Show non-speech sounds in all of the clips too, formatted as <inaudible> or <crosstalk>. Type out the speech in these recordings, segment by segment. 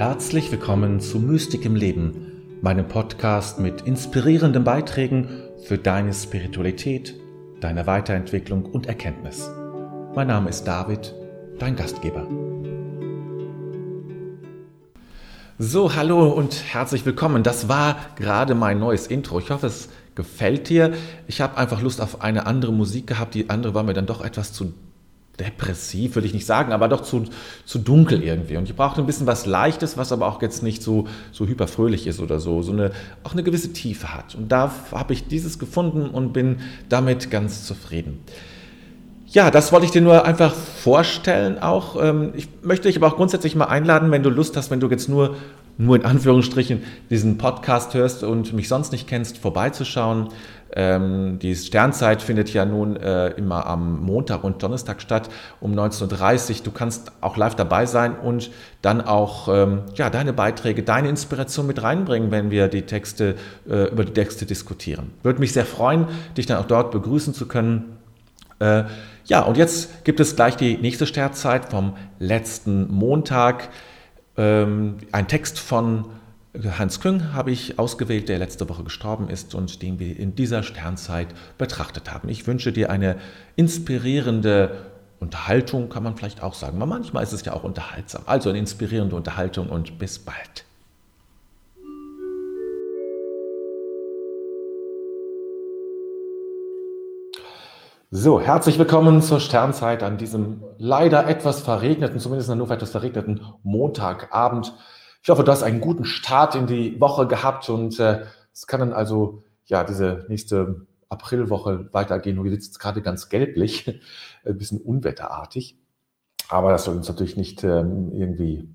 Herzlich willkommen zu Mystik im Leben, meinem Podcast mit inspirierenden Beiträgen für deine Spiritualität, deine Weiterentwicklung und Erkenntnis. Mein Name ist David, dein Gastgeber. So, hallo und herzlich willkommen. Das war gerade mein neues Intro. Ich hoffe, es gefällt dir. Ich habe einfach Lust auf eine andere Musik gehabt. Die andere war mir dann doch etwas zu depressiv, würde ich nicht sagen, aber doch zu, zu dunkel irgendwie. Und ich brauchte ein bisschen was Leichtes, was aber auch jetzt nicht so, so hyperfröhlich ist oder so, so eine, auch eine gewisse Tiefe hat. Und da habe ich dieses gefunden und bin damit ganz zufrieden. Ja, das wollte ich dir nur einfach vorstellen auch. Ähm, ich möchte dich aber auch grundsätzlich mal einladen, wenn du Lust hast, wenn du jetzt nur, nur in Anführungsstrichen diesen Podcast hörst und mich sonst nicht kennst, vorbeizuschauen. Ähm, die Sternzeit findet ja nun äh, immer am Montag und Donnerstag statt um 19.30 Uhr. Du kannst auch live dabei sein und dann auch ähm, ja, deine Beiträge, deine Inspiration mit reinbringen, wenn wir die Texte, äh, über die Texte diskutieren. Würde mich sehr freuen, dich dann auch dort begrüßen zu können. Äh, ja, und jetzt gibt es gleich die nächste Sternzeit vom letzten Montag. Ähm, ein Text von Hans Küng habe ich ausgewählt, der letzte Woche gestorben ist und den wir in dieser Sternzeit betrachtet haben. Ich wünsche dir eine inspirierende Unterhaltung, kann man vielleicht auch sagen. Aber manchmal ist es ja auch unterhaltsam. Also eine inspirierende Unterhaltung und bis bald. So, herzlich willkommen zur Sternzeit an diesem leider etwas verregneten, zumindest in Hannover etwas verregneten Montagabend. Ich hoffe, du hast einen guten Start in die Woche gehabt und äh, es kann dann also ja diese nächste Aprilwoche weitergehen. Nur jetzt gerade ganz gelblich, <laughs> ein bisschen unwetterartig. Aber das soll uns natürlich nicht ähm, irgendwie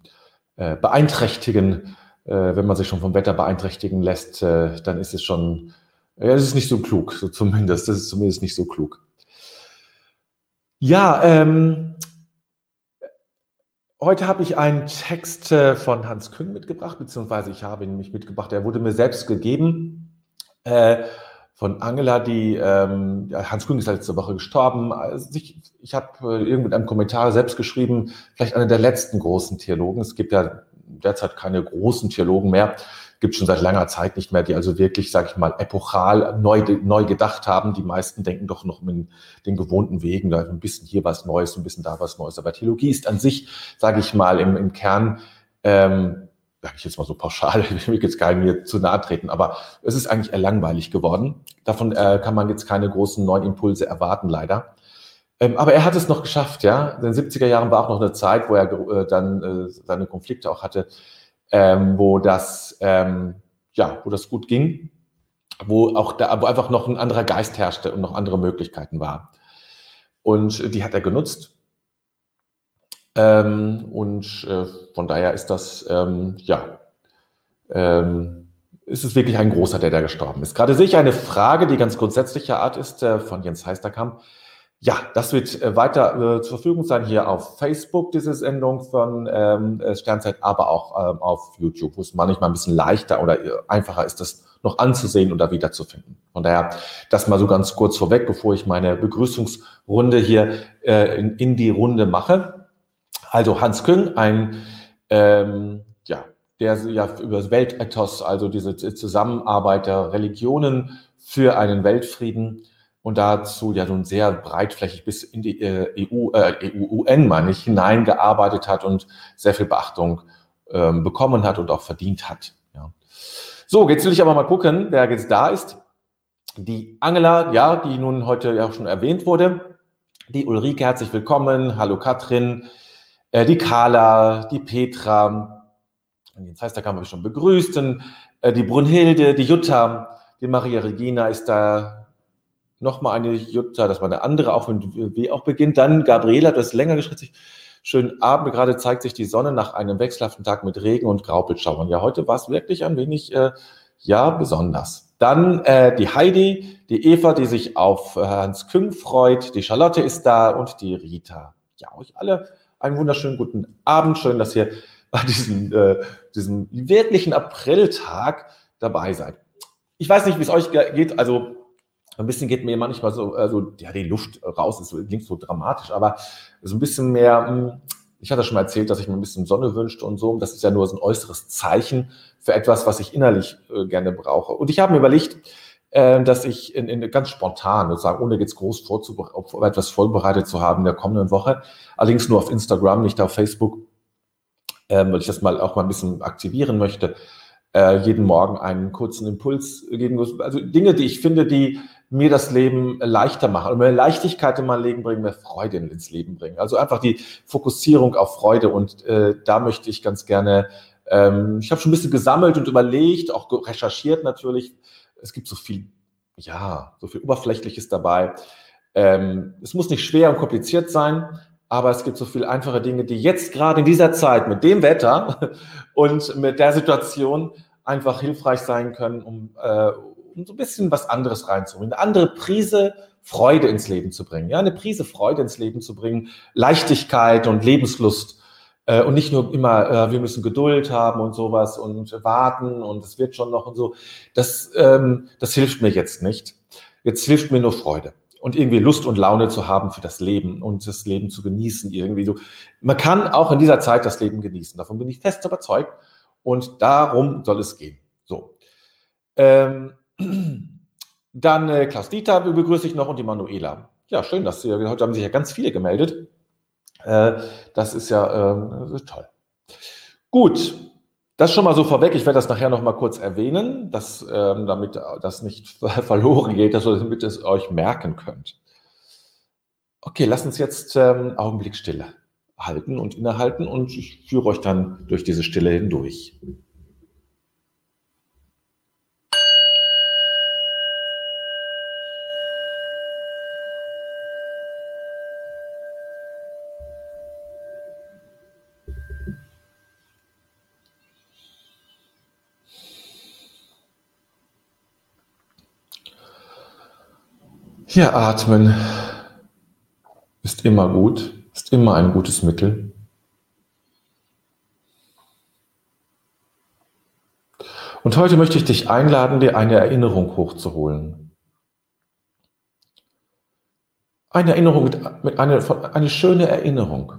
äh, beeinträchtigen. Äh, wenn man sich schon vom Wetter beeinträchtigen lässt, äh, dann ist es schon, ja, es ist nicht so klug, so zumindest. Das ist zumindest nicht so klug. Ja, ähm, Heute habe ich einen Text äh, von Hans Küng mitgebracht, beziehungsweise ich habe ihn nämlich mitgebracht. Er wurde mir selbst gegeben äh, von Angela, die ähm, Hans Küng ist letzte Woche gestorben. Also ich, ich habe äh, irgendwo in einem Kommentar selbst geschrieben, vielleicht einer der letzten großen Theologen. Es gibt ja derzeit keine großen Theologen mehr gibt schon seit langer Zeit nicht mehr, die also wirklich, sage ich mal, epochal neu, neu gedacht haben. Die meisten denken doch noch in den gewohnten Wegen, da ein bisschen hier was Neues, ein bisschen da was Neues. Aber Theologie ist an sich, sage ich mal, im, im Kern, ähm, sage ich jetzt mal so pauschal, <laughs> ich will jetzt gar nicht mir zu nahe treten, aber es ist eigentlich eher langweilig geworden. Davon äh, kann man jetzt keine großen neuen Impulse erwarten, leider. Ähm, aber er hat es noch geschafft, ja. In den 70er Jahren war auch noch eine Zeit, wo er äh, dann äh, seine Konflikte auch hatte ähm, wo das ähm, ja, wo das gut ging, wo auch da, wo einfach noch ein anderer Geist herrschte und noch andere Möglichkeiten waren. Und die hat er genutzt. Ähm, und äh, von daher ist das, ähm, ja, ähm, ist es wirklich ein großer, der da gestorben ist. Gerade sehe ich eine Frage, die ganz grundsätzlicher Art ist, äh, von Jens Heisterkamp. Ja, das wird äh, weiter äh, zur Verfügung sein hier auf Facebook, diese Sendung von ähm, äh, Sternzeit, aber auch ähm, auf YouTube, wo es manchmal ein bisschen leichter oder einfacher ist, das noch anzusehen oder wiederzufinden. Von daher, das mal so ganz kurz vorweg, bevor ich meine Begrüßungsrunde hier in, in die Runde mache. Also Hans Küng, ein ähm, ja, der ja über das Weltethos, also diese Zusammenarbeit der Religionen für einen Weltfrieden und dazu ja nun sehr breitflächig bis in die äh, EU, äh, EU-UN, meine ich, hineingearbeitet hat und sehr viel Beachtung ähm, bekommen hat und auch verdient hat. Ja. So, jetzt will ich aber mal gucken, wer jetzt da ist. Die Angela, ja, die nun heute ja auch schon erwähnt wurde. Die Ulrike, herzlich willkommen. Hallo Katrin. Äh, die Carla, die Petra. Jetzt heißt, da kann man schon begrüßt. Äh, die Brunhilde, die Jutta, die Maria Regina ist da, nochmal eine Jutta, das war eine andere, auch wenn W auch beginnt. Dann Gabriela, das länger geschrieben. Schönen Abend, gerade zeigt sich die Sonne nach einem wechselhaften Tag mit Regen und Graupelschauern. Ja, heute war es wirklich ein wenig, äh, ja, besonders. Dann äh, die Heidi, die Eva, die sich auf äh, Hans Küng freut, die Charlotte ist da und die Rita. Ja, euch alle einen wunderschönen guten Abend. Schön, dass ihr bei diesem, äh, diesem wirklichen Apriltag dabei seid. Ich weiß nicht, wie es euch geht. Also ein bisschen geht mir manchmal so, also, ja, die Luft raus, ist, klingt so dramatisch, aber so ein bisschen mehr, hm, Ich hatte schon mal erzählt, dass ich mir ein bisschen Sonne wünschte und so. Das ist ja nur so ein äußeres Zeichen für etwas, was ich innerlich äh, gerne brauche. Und ich habe mir überlegt, äh, dass ich in, in ganz spontan, sozusagen, ohne jetzt groß etwas vorbereitet zu haben in der kommenden Woche, allerdings nur auf Instagram, nicht auf Facebook, ähm, weil ich das mal auch mal ein bisschen aktivieren möchte, äh, jeden Morgen einen kurzen Impuls geben muss. Also Dinge, die ich finde, die mir das Leben leichter machen und mehr Leichtigkeit in mein Leben bringen, mehr Freude ins Leben bringen. Also einfach die Fokussierung auf Freude und äh, da möchte ich ganz gerne, ähm, ich habe schon ein bisschen gesammelt und überlegt, auch recherchiert natürlich. Es gibt so viel, ja, so viel Oberflächliches dabei. Ähm, es muss nicht schwer und kompliziert sein, aber es gibt so viele einfache Dinge, die jetzt gerade in dieser Zeit mit dem Wetter <laughs> und mit der Situation einfach hilfreich sein können, um, äh, so ein bisschen was anderes reinzubringen, eine andere Prise Freude ins Leben zu bringen, ja, eine Prise Freude ins Leben zu bringen, Leichtigkeit und Lebenslust äh, und nicht nur immer, äh, wir müssen Geduld haben und sowas und warten und es wird schon noch und so. Das, ähm, das hilft mir jetzt nicht. Jetzt hilft mir nur Freude und irgendwie Lust und Laune zu haben für das Leben und das Leben zu genießen irgendwie so. Man kann auch in dieser Zeit das Leben genießen. Davon bin ich fest überzeugt und darum soll es gehen. So. Ähm, dann äh, Klaus Dieter begrüße ich noch und die Manuela. Ja, schön, dass Sie, heute haben sich ja ganz viele gemeldet. Äh, das ist ja äh, toll. Gut, das schon mal so vorweg. Ich werde das nachher noch mal kurz erwähnen, dass, ähm, damit das nicht <laughs> verloren geht, dass, damit ihr es euch merken könnt. Okay, lasst uns jetzt ähm, Augenblick Stille halten und innehalten und ich führe euch dann durch diese Stille hindurch. Hier atmen ist immer gut, ist immer ein gutes Mittel. Und heute möchte ich dich einladen, dir eine Erinnerung hochzuholen. Eine Erinnerung mit, mit eine, schöne Erinnerung.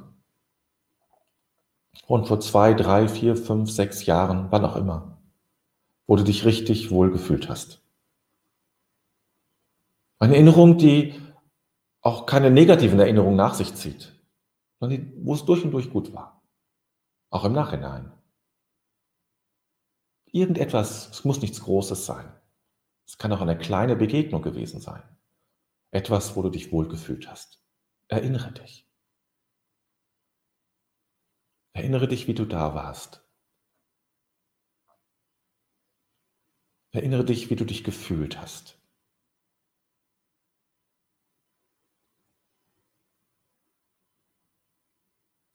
Und vor zwei, drei, vier, fünf, sechs Jahren, wann auch immer, wo du dich richtig wohl gefühlt hast. Eine Erinnerung, die auch keine negativen Erinnerungen nach sich zieht, sondern wo es durch und durch gut war. Auch im Nachhinein. Irgendetwas, es muss nichts Großes sein. Es kann auch eine kleine Begegnung gewesen sein. Etwas, wo du dich wohlgefühlt hast. Erinnere dich. Erinnere dich, wie du da warst. Erinnere dich, wie du dich gefühlt hast.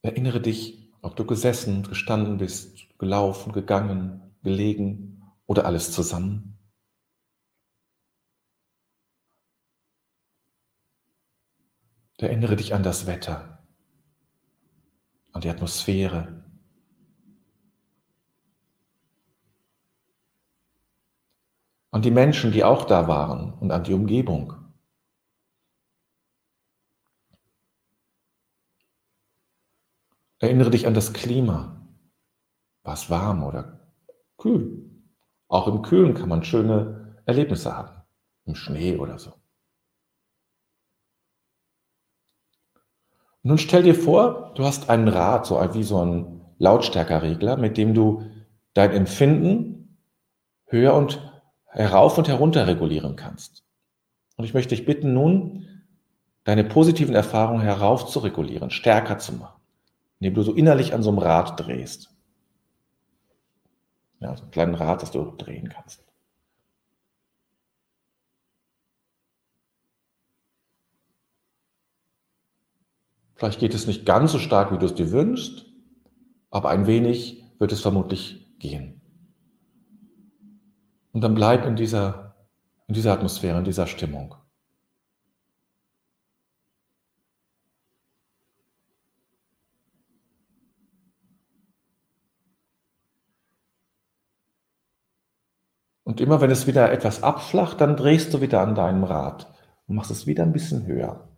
Erinnere dich, ob du gesessen, gestanden bist, gelaufen, gegangen, gelegen oder alles zusammen. Erinnere dich an das Wetter, an die Atmosphäre. An die Menschen, die auch da waren und an die Umgebung. Erinnere dich an das Klima. War es warm oder kühl? Auch im Kühlen kann man schöne Erlebnisse haben. Im Schnee oder so. Nun stell dir vor, du hast einen Rad, so wie so ein Lautstärkerregler, mit dem du dein Empfinden höher und herauf und herunter regulieren kannst. Und ich möchte dich bitten, nun deine positiven Erfahrungen herauf zu regulieren, stärker zu machen indem du so innerlich an so einem Rad drehst. Ja, so ein kleines Rad, das du drehen kannst. Vielleicht geht es nicht ganz so stark, wie du es dir wünschst, aber ein wenig wird es vermutlich gehen. Und dann bleib in dieser, in dieser Atmosphäre, in dieser Stimmung. Und immer wenn es wieder etwas abflacht, dann drehst du wieder an deinem Rad und machst es wieder ein bisschen höher.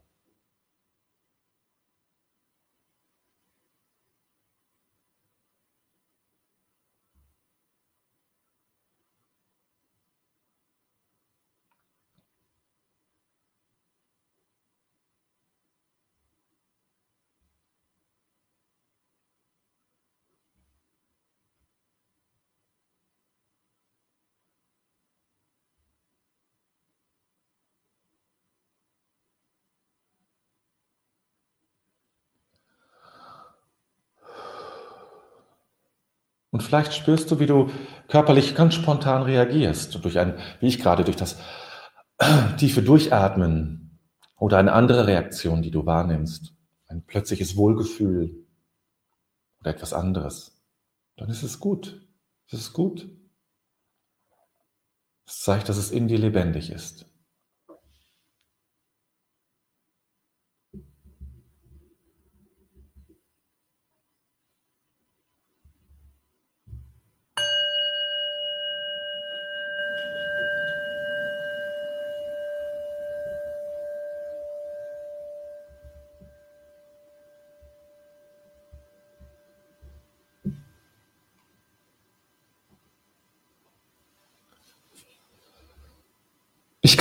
Und vielleicht spürst du, wie du körperlich ganz spontan reagierst, durch ein, wie ich gerade, durch das <clears throat> tiefe Durchatmen oder eine andere Reaktion, die du wahrnimmst, ein plötzliches Wohlgefühl oder etwas anderes. Dann ist es gut. Es ist gut. Es zeigt, dass es in dir lebendig ist.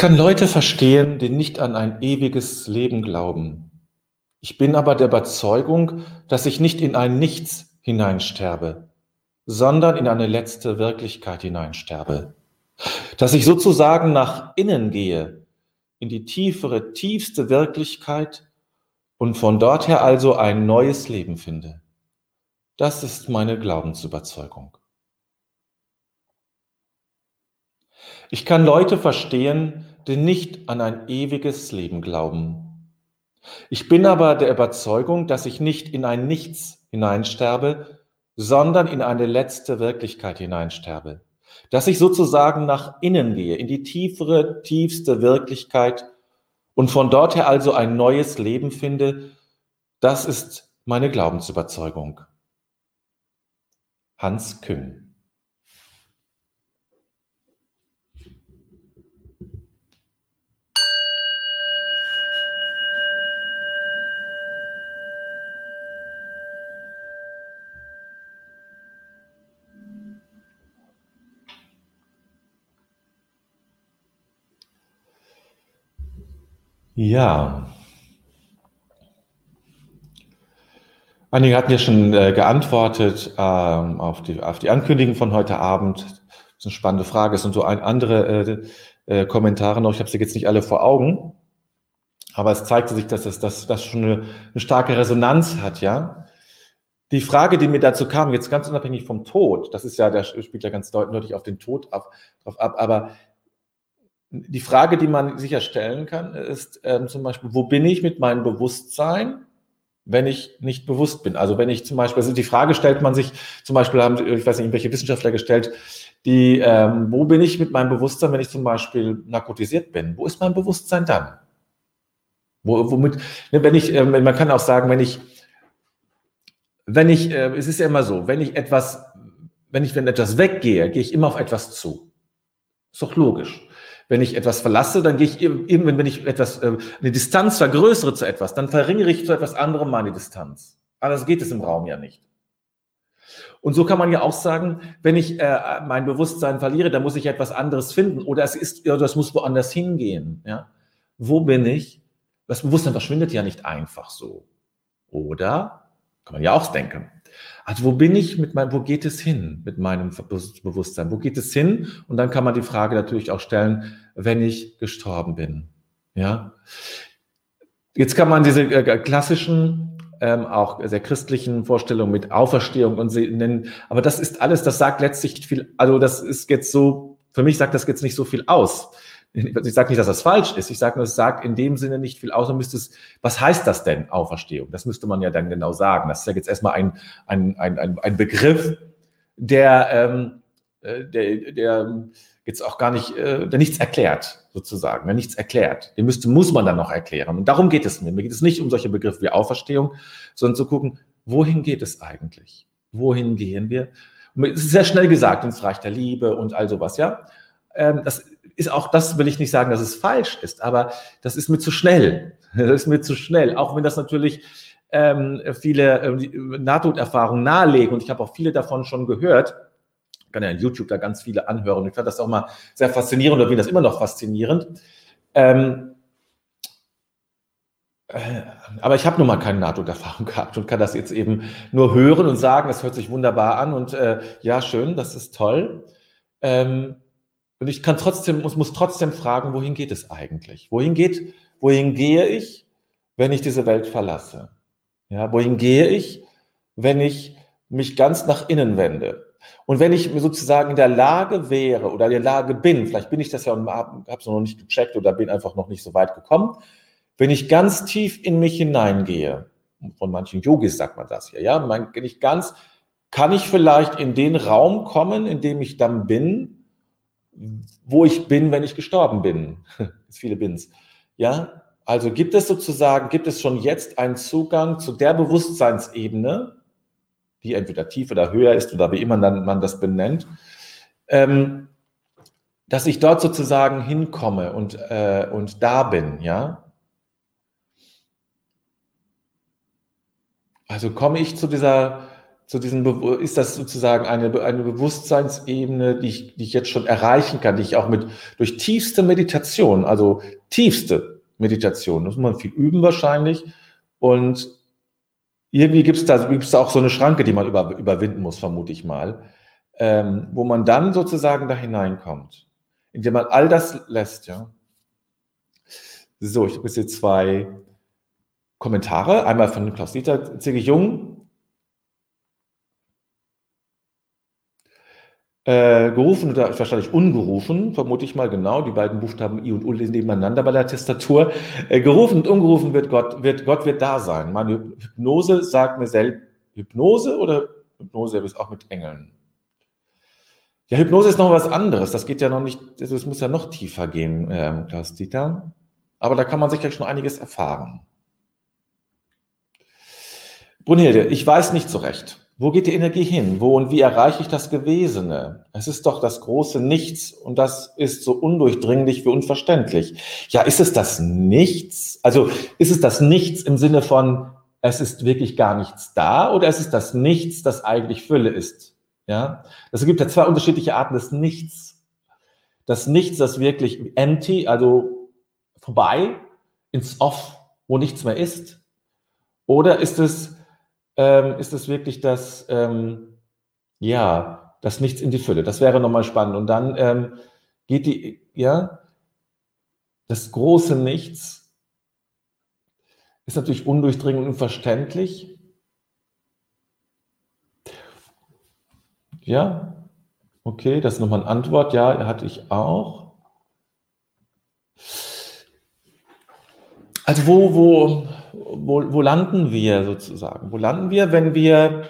Kann Leute verstehen, die nicht an ein ewiges Leben glauben. Ich bin aber der Überzeugung, dass ich nicht in ein Nichts hineinsterbe, sondern in eine letzte Wirklichkeit hineinsterbe. Dass ich sozusagen nach innen gehe, in die tiefere, tiefste Wirklichkeit und von dort her also ein neues Leben finde. Das ist meine Glaubensüberzeugung. Ich kann Leute verstehen, die nicht an ein ewiges Leben glauben. Ich bin aber der Überzeugung, dass ich nicht in ein Nichts hineinsterbe, sondern in eine letzte Wirklichkeit hineinsterbe. Dass ich sozusagen nach innen gehe, in die tiefere, tiefste Wirklichkeit und von dort her also ein neues Leben finde, das ist meine Glaubensüberzeugung. Hans Küng Ja. Einige hatten ja schon äh, geantwortet ähm, auf, die, auf die Ankündigung von heute Abend. Das ist eine spannende Frage. Es sind so ein, andere äh, äh, Kommentare noch. Ich habe sie jetzt nicht alle vor Augen. Aber es zeigte sich, dass das, das schon eine, eine starke Resonanz hat, ja. Die Frage, die mir dazu kam, jetzt ganz unabhängig vom Tod, das ist ja, der spielt ja ganz deutlich auf den Tod ab, drauf ab, aber die Frage, die man sicher stellen kann, ist ähm, zum Beispiel, wo bin ich mit meinem Bewusstsein, wenn ich nicht bewusst bin? Also wenn ich zum Beispiel, also die Frage stellt man sich, zum Beispiel haben, ich weiß nicht, welche Wissenschaftler gestellt, die, ähm, wo bin ich mit meinem Bewusstsein, wenn ich zum Beispiel narkotisiert bin? Wo ist mein Bewusstsein dann? Wo, womit, ne, wenn ich, äh, man kann auch sagen, wenn ich, wenn ich, äh, es ist ja immer so, wenn ich etwas, wenn ich, wenn etwas weggehe, gehe ich immer auf etwas zu. Ist doch logisch. Wenn ich etwas verlasse, dann gehe ich irgendwann, wenn ich etwas, äh, eine Distanz vergrößere zu etwas, dann verringere ich zu etwas anderem meine Distanz. Das geht es im Raum ja nicht. Und so kann man ja auch sagen, wenn ich äh, mein Bewusstsein verliere, dann muss ich etwas anderes finden oder es ist, oder das muss woanders hingehen. Ja? Wo bin ich? Das Bewusstsein verschwindet ja nicht einfach so. Oder? Kann man ja auch denken. Also wo bin ich mit meinem, wo geht es hin mit meinem Bewusstsein? Wo geht es hin? Und dann kann man die Frage natürlich auch stellen, wenn ich gestorben bin. Ja. Jetzt kann man diese äh, klassischen, ähm, auch sehr christlichen Vorstellungen mit Auferstehung und sie nennen, aber das ist alles, das sagt letztlich viel, also das ist jetzt so, für mich sagt das jetzt nicht so viel aus ich sage nicht, dass das falsch ist, ich sage nur, es sagt in dem Sinne nicht viel aus und müsste es, was heißt das denn, Auferstehung? Das müsste man ja dann genau sagen. Das ist ja jetzt erstmal ein, ein, ein, ein, ein Begriff, der, ähm, äh, der, der jetzt auch gar nicht, äh, der nichts erklärt, sozusagen, der nichts erklärt. Den müsste, muss man dann noch erklären. Und darum geht es mir. Mir geht es nicht um solche Begriffe wie Auferstehung, sondern zu gucken, wohin geht es eigentlich? Wohin gehen wir? es ist sehr schnell gesagt ins Reich der Liebe und all sowas, ja. Ähm, das ist auch das, will ich nicht sagen, dass es falsch ist, aber das ist mir zu schnell. <laughs> Das ist mir zu schnell, auch wenn das natürlich ähm, viele ähm, Nahtoderfahrungen nahelegen und ich habe auch viele davon schon gehört. Ich kann ja in YouTube da ganz viele anhören. Ich fand das auch mal sehr faszinierend oder finde das immer noch faszinierend. Ähm, äh, aber ich habe nun mal keine Nahtoderfahrung <laughs> gehabt und kann das jetzt eben nur hören und sagen, es hört sich wunderbar an und äh, ja, schön, das ist toll. Ähm, und ich kann trotzdem, muss, muss trotzdem fragen, wohin geht es eigentlich? Wohin geht, wohin gehe ich, wenn ich diese Welt verlasse? Ja, wohin gehe ich, wenn ich mich ganz nach innen wende? Und wenn ich sozusagen in der Lage wäre oder in der Lage bin, vielleicht bin ich das ja und habe es noch nicht gecheckt oder bin einfach noch nicht so weit gekommen, wenn ich ganz tief in mich hineingehe, von manchen Yogis sagt man das hier, ja, wenn ich ganz, kann ich vielleicht in den Raum kommen, in dem ich dann bin, wo ich bin, wenn ich gestorben bin. <laughs> Viele Bins. Ja, also gibt es sozusagen, gibt es schon jetzt einen Zugang zu der Bewusstseinsebene, die entweder tiefer oder höher ist oder wie immer man, man das benennt, ähm, dass ich dort sozusagen hinkomme und, äh, und da bin, ja. Also komme ich zu dieser, zu diesem, ist das sozusagen eine, eine Bewusstseinsebene, die ich, die ich jetzt schon erreichen kann, die ich auch mit, durch tiefste Meditation, also tiefste Meditation, muss man viel üben wahrscheinlich. Und irgendwie gibt es da, gibt's da auch so eine Schranke, die man über, überwinden muss, vermute ich mal, ähm, wo man dann sozusagen da hineinkommt, indem man all das lässt, ja. So, ich habe jetzt hier zwei Kommentare, einmal von Klaus-Dieter Zigge Äh, gerufen oder wahrscheinlich ungerufen, vermute ich mal genau, die beiden Buchstaben I und U lesen nebeneinander bei der Tastatur. Äh, gerufen und ungerufen wird Gott, wird Gott wird da sein. Meine Hypnose sagt mir selbst, Hypnose oder Hypnose ist auch mit Engeln? Ja, Hypnose ist noch was anderes. Das geht ja noch nicht, das muss ja noch tiefer gehen, ähm, Klaus Dieter. Aber da kann man sicherlich schon einiges erfahren. Brunhilde, ich weiß nicht so recht. Wo geht die Energie hin? Wo und wie erreiche ich das Gewesene? Es ist doch das große Nichts und das ist so undurchdringlich wie unverständlich. Ja, ist es das Nichts? Also ist es das Nichts im Sinne von, es ist wirklich gar nichts da oder ist es das Nichts, das eigentlich Fülle ist? Ja, es gibt ja zwei unterschiedliche Arten des Nichts. Das Nichts, das wirklich empty, also vorbei, ins Off, wo nichts mehr ist. Oder ist es ähm, ist es wirklich das, ähm, ja, das Nichts in die Fülle. Das wäre nochmal spannend. Und dann ähm, geht die, ja, das große Nichts ist natürlich undurchdringend und unverständlich. Ja, okay, das ist nochmal eine Antwort. Ja, hatte ich auch. Also wo, wo, wo, wo landen wir sozusagen? Wo landen wir, wenn wir,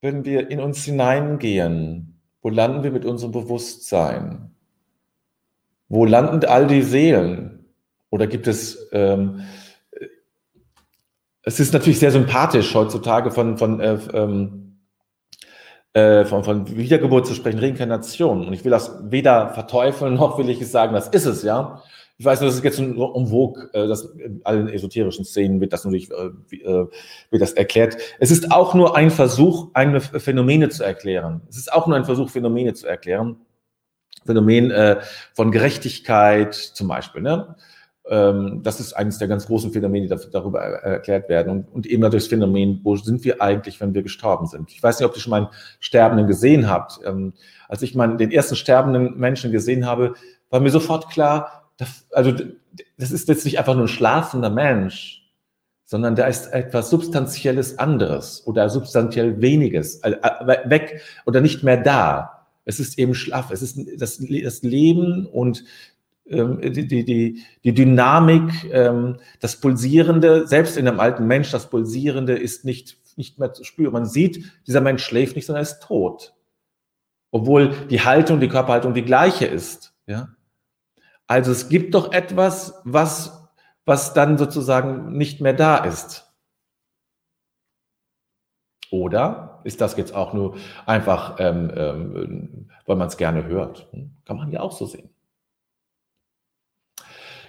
wenn wir in uns hineingehen? Wo landen wir mit unserem Bewusstsein? Wo landen all die Seelen? Oder gibt es, ähm, es ist natürlich sehr sympathisch heutzutage von, von, äh, ähm, äh, von, von Wiedergeburt zu sprechen, Reinkarnation. Und ich will das weder verteufeln, noch will ich es sagen, das ist es, ja. Ich weiß nur, das ist jetzt nur um Vogue, äh, das in allen esoterischen Szenen wird das natürlich äh, äh, wird das erklärt. Es ist auch nur ein Versuch, eine Phänomene zu erklären. Es ist auch nur ein Versuch, Phänomene zu erklären. Phänomen äh, von Gerechtigkeit zum Beispiel. Ne? Ähm, das ist eines der ganz großen Phänomene, die darüber erklärt werden. Und, eben natürlich das Phänomen, wo sind wir eigentlich, wenn wir gestorben sind? Ich weiß nicht, ob ihr schon mal einen Sterbenden gesehen habt. Ähm, als ich mal den ersten sterbenden Menschen gesehen habe, war mir sofort klar, also das ist jetzt nicht einfach nur ein schlafender Mensch, sondern da ist etwas substanzielles anderes oder substanziell weniges weg oder nicht mehr da. Es ist eben schlaff. Es ist das, das Leben und ähm, die, die, die, Dynamik, ähm, das Pulsierende, selbst in einem alten Mensch, das Pulsierende ist nicht, nicht mehr zu spüren. Man sieht, dieser Mensch schläft nicht, sondern er ist tot. Obwohl die Haltung, die Körperhaltung die gleiche ist. Ja? Also es gibt doch etwas, was, was dann sozusagen nicht mehr da ist. Oder ist das jetzt auch nur einfach, ähm, ähm, weil man es gerne hört? Hm? Kann man ja auch so sehen.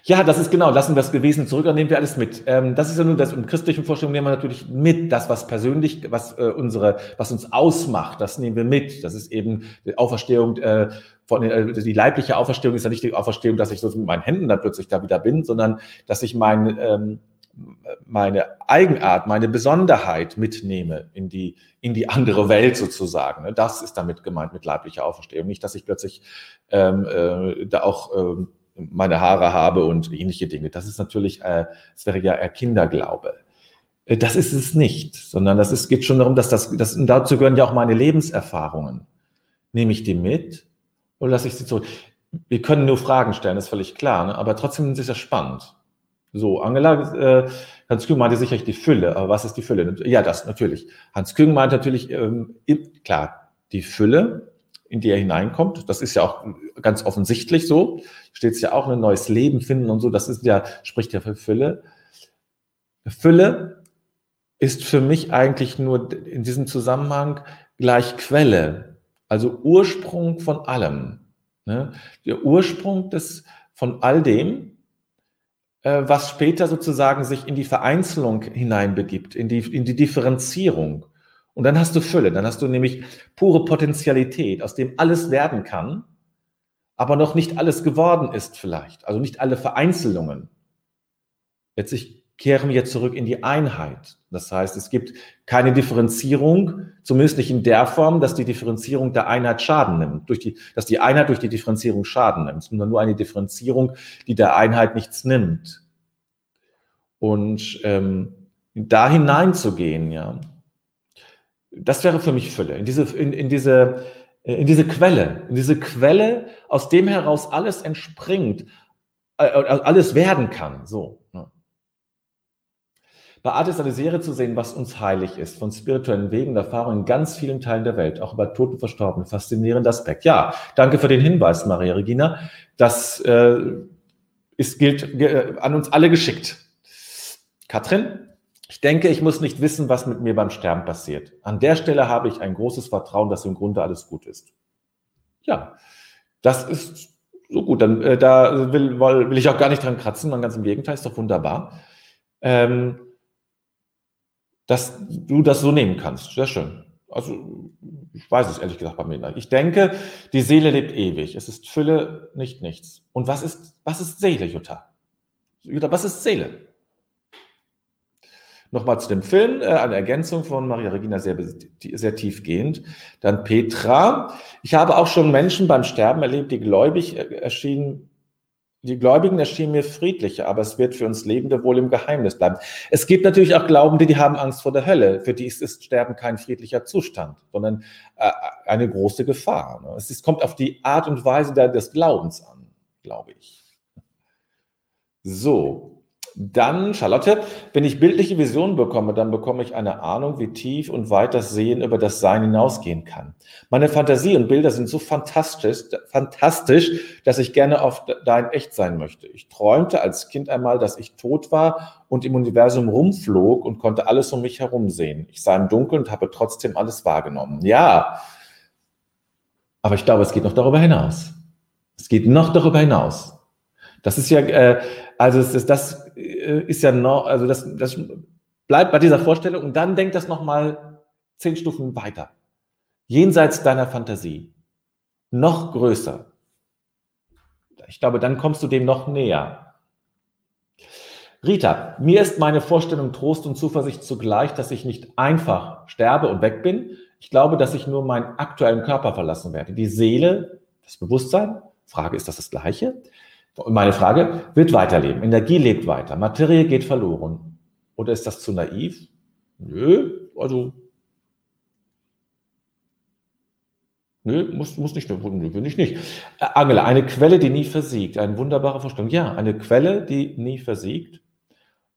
Ja, das ist genau, lassen wir das gewesen zurück, dann nehmen wir alles mit. Ähm, das ist ja nur das im christlichen Vorstellung nehmen wir natürlich mit, das, was persönlich, was äh, unsere, was uns ausmacht, das nehmen wir mit. Das ist eben die Auferstehung äh, von äh, die leibliche Auferstehung ist ja nicht die Auferstehung, dass ich so mit meinen Händen dann plötzlich da wieder bin, sondern dass ich mein, ähm, meine Eigenart, meine Besonderheit mitnehme in die, in die andere Welt sozusagen. Ne? Das ist damit gemeint mit leiblicher Auferstehung. Nicht, dass ich plötzlich ähm, äh, da auch ähm, meine Haare habe und ähnliche Dinge. Das ist natürlich, äh, das wäre ja eher Kinderglaube. Äh, das ist es nicht, sondern das ist, geht schon darum, dass das, das, dazu gehören ja auch meine Lebenserfahrungen. Nehme ich die mit oder lasse ich sie zurück? Wir können nur Fragen stellen, ist völlig klar, ne? aber trotzdem ist ja spannend. So, Angela, äh, Hans Küng meinte sicherlich die Fülle, aber was ist die Fülle? Ja, das natürlich. Hans Küng meint natürlich, ähm, klar, die Fülle, in die er hineinkommt, das ist ja auch ganz offensichtlich so, steht es ja auch, ein neues Leben finden und so, das ist ja, spricht ja für Fülle. Fülle ist für mich eigentlich nur in diesem Zusammenhang gleich Quelle, also Ursprung von allem. Ne? Der Ursprung des, von all dem, äh, was später sozusagen sich in die Vereinzelung hineinbegibt, in die, in die Differenzierung. Und dann hast du Fülle, dann hast du nämlich pure Potentialität, aus dem alles werden kann, aber noch nicht alles geworden ist vielleicht, also nicht alle Vereinzelungen. Letztlich kehren wir zurück in die Einheit. Das heißt, es gibt keine Differenzierung, zumindest nicht in der Form, dass die Differenzierung der Einheit Schaden nimmt, durch die, dass die Einheit durch die Differenzierung Schaden nimmt, sondern nur eine Differenzierung, die der Einheit nichts nimmt. Und ähm, da hineinzugehen, ja, das wäre für mich Fülle, in diese, in, in diese, in diese Quelle, in diese Quelle, aus dem heraus alles entspringt, äh, alles werden kann, so. Ja. Bei Art ist eine Serie zu sehen, was uns heilig ist, von spirituellen Wegen und Erfahrungen in ganz vielen Teilen der Welt, auch über Toten Verstorbene. Faszinierender Aspekt. Ja, danke für den Hinweis, Maria Regina. Das äh, ist, gilt äh, an uns alle geschickt. Katrin, ich denke, ich muss nicht wissen, was mit mir beim Sterben passiert. An der Stelle habe ich ein großes Vertrauen, dass im Grunde alles gut ist. Ja, das ist so gut. Dann äh, da will, will ich auch gar nicht dran kratzen, ganz im Gegenteil, ist doch wunderbar. Ähm, dass du das so nehmen kannst. Sehr schön. Also, ich weiß es ehrlich gesagt bei mir nicht. Ich denke, die Seele lebt ewig. Es ist Fülle, nicht nichts. Und was ist, was ist Seele, Jutta? Jutta, was ist Seele? Nochmal zu dem Film, äh, eine Ergänzung von Maria Regina, sehr, sehr tiefgehend. Dann Petra. Ich habe auch schon Menschen beim Sterben erlebt, die gläubig äh, erschienen die Gläubigen erschienen mir friedlicher, aber es wird für uns Lebende wohl im Geheimnis bleiben. Es gibt natürlich auch Glaubende, die haben Angst vor der Hölle. Für die ist, ist Sterben kein friedlicher Zustand, sondern äh, eine große Gefahr. Ne? Es ist, kommt auf die Art und Weise des Glaubens an, glaube ich. So, dann, Charlotte, wenn ich bildliche Visionen bekomme, dann bekomme ich eine Ahnung, wie tief und weit das Sehen über das Sein hinausgehen kann. Meine Fantasie und Bilder sind so fantastisch, fantastisch, dass ich gerne auf dein Echt sein möchte. Ich träumte als Kind einmal, dass ich tot war und im Universum rumflog und konnte alles um mich herum sehen. Ich sah im Dunkeln und habe trotzdem alles wahrgenommen. Ja, aber ich glaube, es geht noch darüber hinaus. Es geht noch darüber hinaus. Das ist ja, äh, also das, das äh, ist ja noch, also das, das bleibt bei dieser Vorstellung und dann denkt das nochmal zehn Stufen weiter. Jenseits deiner Fantasie. Noch größer. Ich glaube, dann kommst du dem noch näher. Rita, mir ist meine Vorstellung Trost und Zuversicht zugleich, dass ich nicht einfach sterbe und weg bin. Ich glaube, dass ich nur meinen aktuellen Körper verlassen werde. Die Seele, das Bewusstsein, Frage, ist das das Gleiche? Und meine Frage, wird weiterleben. Energie lebt weiter. Materie geht verloren. Oder ist das zu naiv? Nö, also. Nö, muss, muss nicht, will ich nicht. Äh, Angela, eine Quelle, die nie versiegt. Eine wunderbare Vorstellung. Ja, eine Quelle, die nie versiegt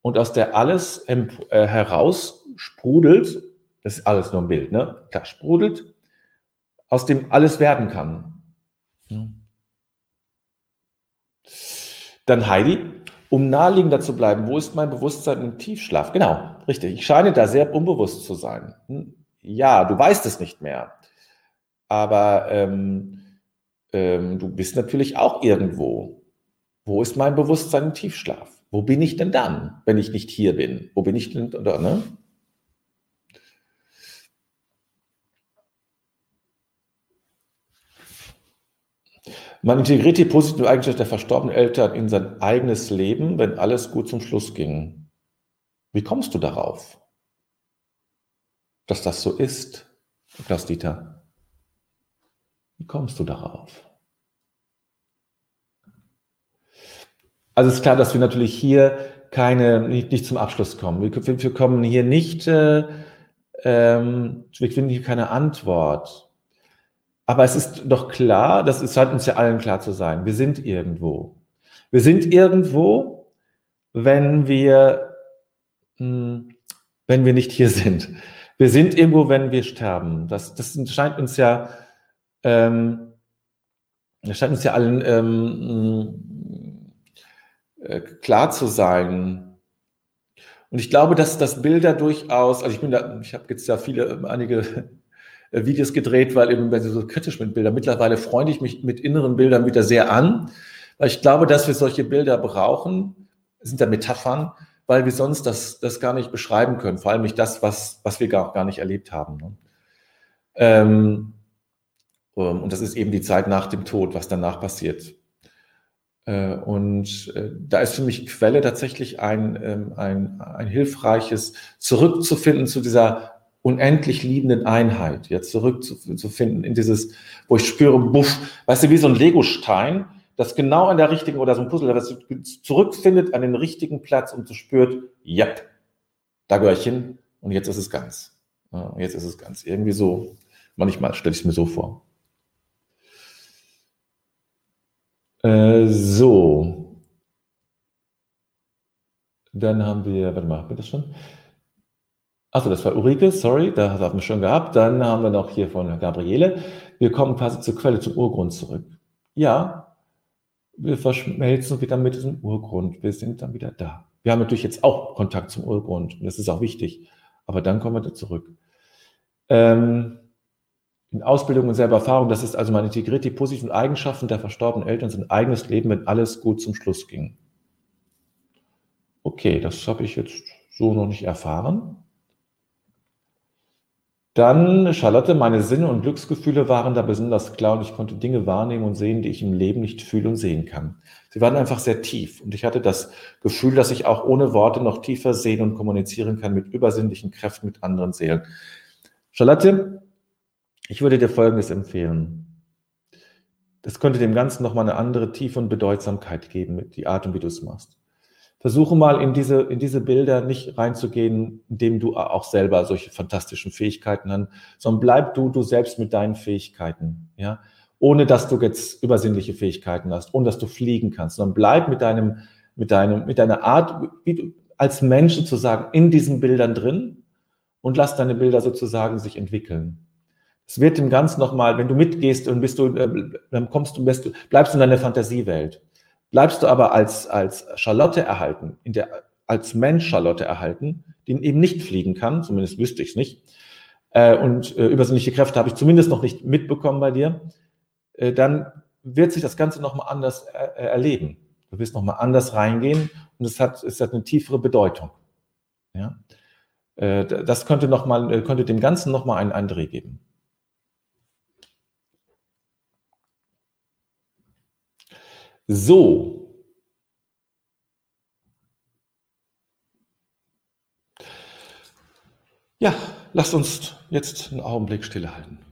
und aus der alles äh, heraus sprudelt. Das ist alles nur ein Bild, ne? Klar, sprudelt, aus dem alles werden kann. Hm. Dann Heidi, um naheliegender zu bleiben, wo ist mein Bewusstsein im Tiefschlaf? Genau, richtig. Ich scheine da sehr unbewusst zu sein. Hm, ja, du weißt es nicht mehr. Aber ähm, ähm, du bist natürlich auch irgendwo. Wo ist mein Bewusstsein im Tiefschlaf? Wo bin ich denn dann, wenn ich nicht hier bin? Wo bin ich denn, oder, ne? Man integriert die positive Eigenschaft der verstorbenen Eltern in sein eigenes Leben, wenn alles gut zum Schluss ging. Wie kommst du darauf, dass das so ist, Klaus-Dieter? Wie kommst du darauf? Also ist klar, dass wir natürlich hier keine, nicht, nicht zum Abschluss kommen. Wir, wir kommen hier nicht, äh, ähm, wir finden hier keine Antwort. Aber es ist doch klar, das scheint uns ja allen klar zu sein. Wir sind irgendwo. Wir sind irgendwo, wenn wir, hm, wenn wir nicht hier sind. Wir sind irgendwo, wenn wir sterben. Das, das scheint uns ja, ähm, das scheint uns ja allen ähm, äh, klar zu sein. Und ich glaube, dass das Bilder durchaus, also ich bin da, ich habe jetzt ja viele, einige Videos gedreht, weil eben wenn sie so kritisch mit Bildern. Mittlerweile freunde ich mich mit inneren Bildern wieder sehr an, weil ich glaube, dass wir solche Bilder brauchen. Sind ja Metaphern, weil wir sonst das, das gar nicht beschreiben können. Vor allem nicht das, was, was wir gar, gar nicht erlebt haben. Ne? Ähm, ähm und das ist eben die Zeit nach dem Tod, was danach passiert. Äh, und äh, da ist für mich Quelle tatsächlich ein, ähm, ein, ein hilfreiches zurückzufinden zu dieser unendlich liebenden Einheit, jetzt zurückzufinden in dieses, wo ich spüre, buff, weißt du, wie so ein Legostein, das genau an der richtigen oder so ein Puzzle, das zurückfindet an den richtigen Platz und so spürt, ja, da gehöre ich hin und jetzt ist es ganz. Jetzt ist es ganz. Irgendwie so, manchmal stelle ich es mir so vor. Äh, so. Dann haben wir, warte mal, haben wir das schon? Achso, das war Ulrike, sorry, da haben wir schon gehabt. Dann haben wir noch hier von Gabriele. Wir kommen quasi zur Quelle, zum Urgrund zurück. Ja, wir verschmelzen wieder mit diesem Urgrund. Wir sind dann wieder da. Wir haben natürlich jetzt auch Kontakt zum Urgrund und das ist auch wichtig. Aber dann kommen wir da zurück. Ähm, in Ausbildung und selber Erfahrung, das ist also, man integriert die positiven Eigenschaften der verstorbenen Eltern in sein eigenes Leben, wenn alles gut zum Schluss ging. Okay, das habe ich jetzt so noch nicht erfahren. Dann, Charlotte, meine Sinne und Glücksgefühle waren da besonders klar und ich konnte Dinge wahrnehmen und sehen, die ich im Leben nicht fühlen und sehen kann. Sie waren einfach sehr tief und ich hatte das Gefühl, dass ich auch ohne Worte noch tiefer sehen und kommunizieren kann mit übersinnlichen Kräften mit anderen Seelen. Charlotte, ich würde dir Folgendes empfehlen. Das könnte dem Ganzen nochmal eine andere Tiefe und Bedeutsamkeit geben, die Art und wie du es machst. Versuche mal in diese, in diese Bilder nicht reinzugehen, indem du auch selber solche fantastischen Fähigkeiten hast, sondern bleib du, du selbst mit deinen Fähigkeiten, ja. Ohne dass du jetzt übersinnliche Fähigkeiten hast, ohne dass du fliegen kannst, sondern bleib mit deinem, mit deinem, mit deiner Art, wie du, als Mensch sozusagen in diesen Bildern drin und lass deine Bilder sozusagen sich entwickeln. Es wird dem Ganzen nochmal, wenn du mitgehst und bist du, äh, dann kommst du, bist du, bleibst du in deiner Fantasiewelt. Bleibst du aber als, als Charlotte erhalten, in der, als Mensch Charlotte erhalten, die eben nicht fliegen kann, zumindest wüsste ich es nicht, äh, und äh, übersinnliche Kräfte habe ich zumindest noch nicht mitbekommen bei dir, äh, dann wird sich das Ganze nochmal anders äh, erleben. Du wirst nochmal anders reingehen und es hat, es hat eine tiefere Bedeutung. Ja? Äh, das könnte, noch mal, äh, könnte dem Ganzen nochmal einen, einen Dreh geben. So. Ja, lasst uns jetzt einen Augenblick stillehalten.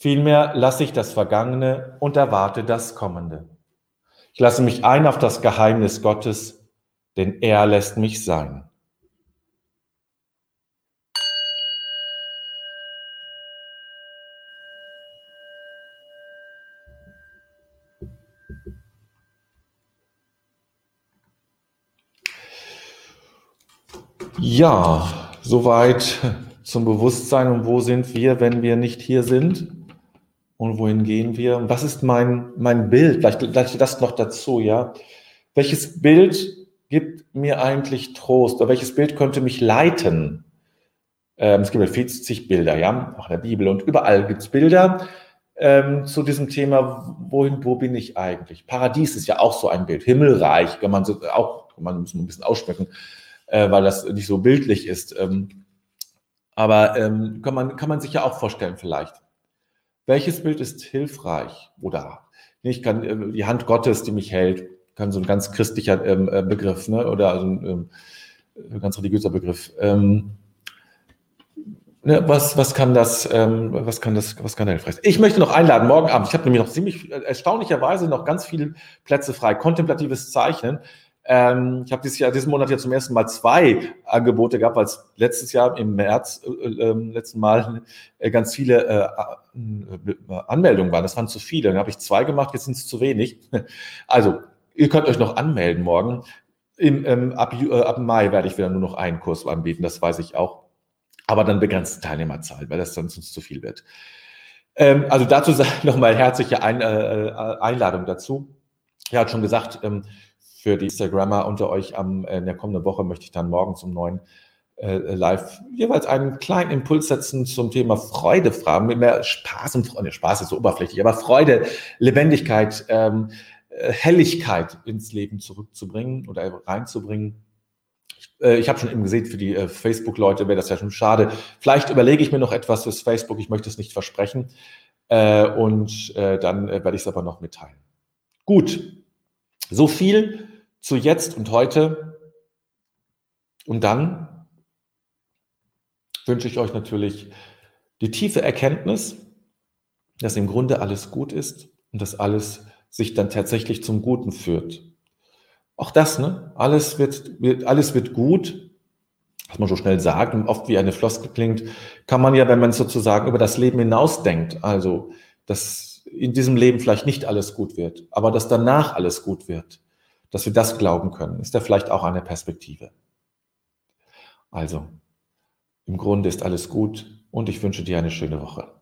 Vielmehr lasse ich das Vergangene und erwarte das Kommende. Ich lasse mich ein auf das Geheimnis Gottes, denn er lässt mich sein. Ja, soweit zum Bewusstsein und wo sind wir, wenn wir nicht hier sind? Und wohin gehen wir? Was ist mein, mein Bild? Vielleicht, vielleicht das noch dazu, ja. Welches Bild gibt mir eigentlich Trost? Oder welches Bild könnte mich leiten? Ähm, es gibt ja 40 Bilder, ja, auch in der Bibel. Und überall gibt es Bilder ähm, zu diesem Thema, wohin, wo bin ich eigentlich? Paradies ist ja auch so ein Bild. Himmelreich, kann man so, auch, kann man muss ein bisschen aussprechen, äh, weil das nicht so bildlich ist. Ähm, aber ähm, kann, man, kann man sich ja auch vorstellen vielleicht. Welches Bild ist hilfreich? Oder ich kann äh, die Hand Gottes, die mich hält, kann so ein ganz christlicher ähm, äh, Begriff, ne? oder also ein ähm, ganz religiöser Begriff. Ähm, ne, was, was kann das, ähm, was kann das, was kann hilfreich sein? Ich möchte noch einladen, morgen Abend, ich habe nämlich noch ziemlich äh, erstaunlicherweise noch ganz viele Plätze frei, kontemplatives Zeichnen. Ähm, ich habe dieses Jahr, diesen Monat ja zum ersten Mal zwei Angebote gehabt, weil es letztes Jahr im März, äh, äh, letzten Mal äh, ganz viele äh, Anmeldungen waren. Das waren zu viele. Dann habe ich zwei gemacht, jetzt sind es zu wenig. <laughs> Also, ihr könnt euch noch anmelden morgen. Im, ähm, ab, äh, ab Mai werde ich wieder nur noch einen Kurs anbieten, das weiß ich auch. Aber dann begrenzte Teilnehmerzahl, weil das dann sonst zu viel wird. Ähm, also dazu <laughs> nochmal herzliche Ein, äh, Einladung dazu. Er hat schon gesagt, ähm, für die Instagrammer unter euch am, in der kommenden Woche möchte ich dann morgen zum neuen äh, Live jeweils einen kleinen Impuls setzen zum Thema Freude fragen, mit mehr Spaß und Freude. Spaß ist so oberflächlich, aber Freude, Lebendigkeit, ähm, äh, Helligkeit ins Leben zurückzubringen oder reinzubringen. Äh, ich habe schon eben gesehen, für die äh, Facebook-Leute wäre das ja schon schade. Vielleicht überlege ich mir noch etwas fürs Facebook, ich möchte es nicht versprechen. Äh, und dann werde ich es aber noch mitteilen. Gut, so viel zu jetzt und heute. Und dann wünsche ich euch natürlich die tiefe Erkenntnis, dass im Grunde alles gut ist und dass alles sich dann tatsächlich zum Guten führt. Auch das, ne? Alles wird, wird, alles wird gut, was man so schnell sagt und oft wie eine Floskel klingt, kann man ja, wenn man sozusagen über das Leben hinausdenkt, also dass in diesem Leben vielleicht nicht alles gut wird, aber dass danach alles gut wird, dass wir das glauben können, ist ja vielleicht auch eine Perspektive. Also, im Grunde ist alles gut und ich wünsche dir eine schöne Woche.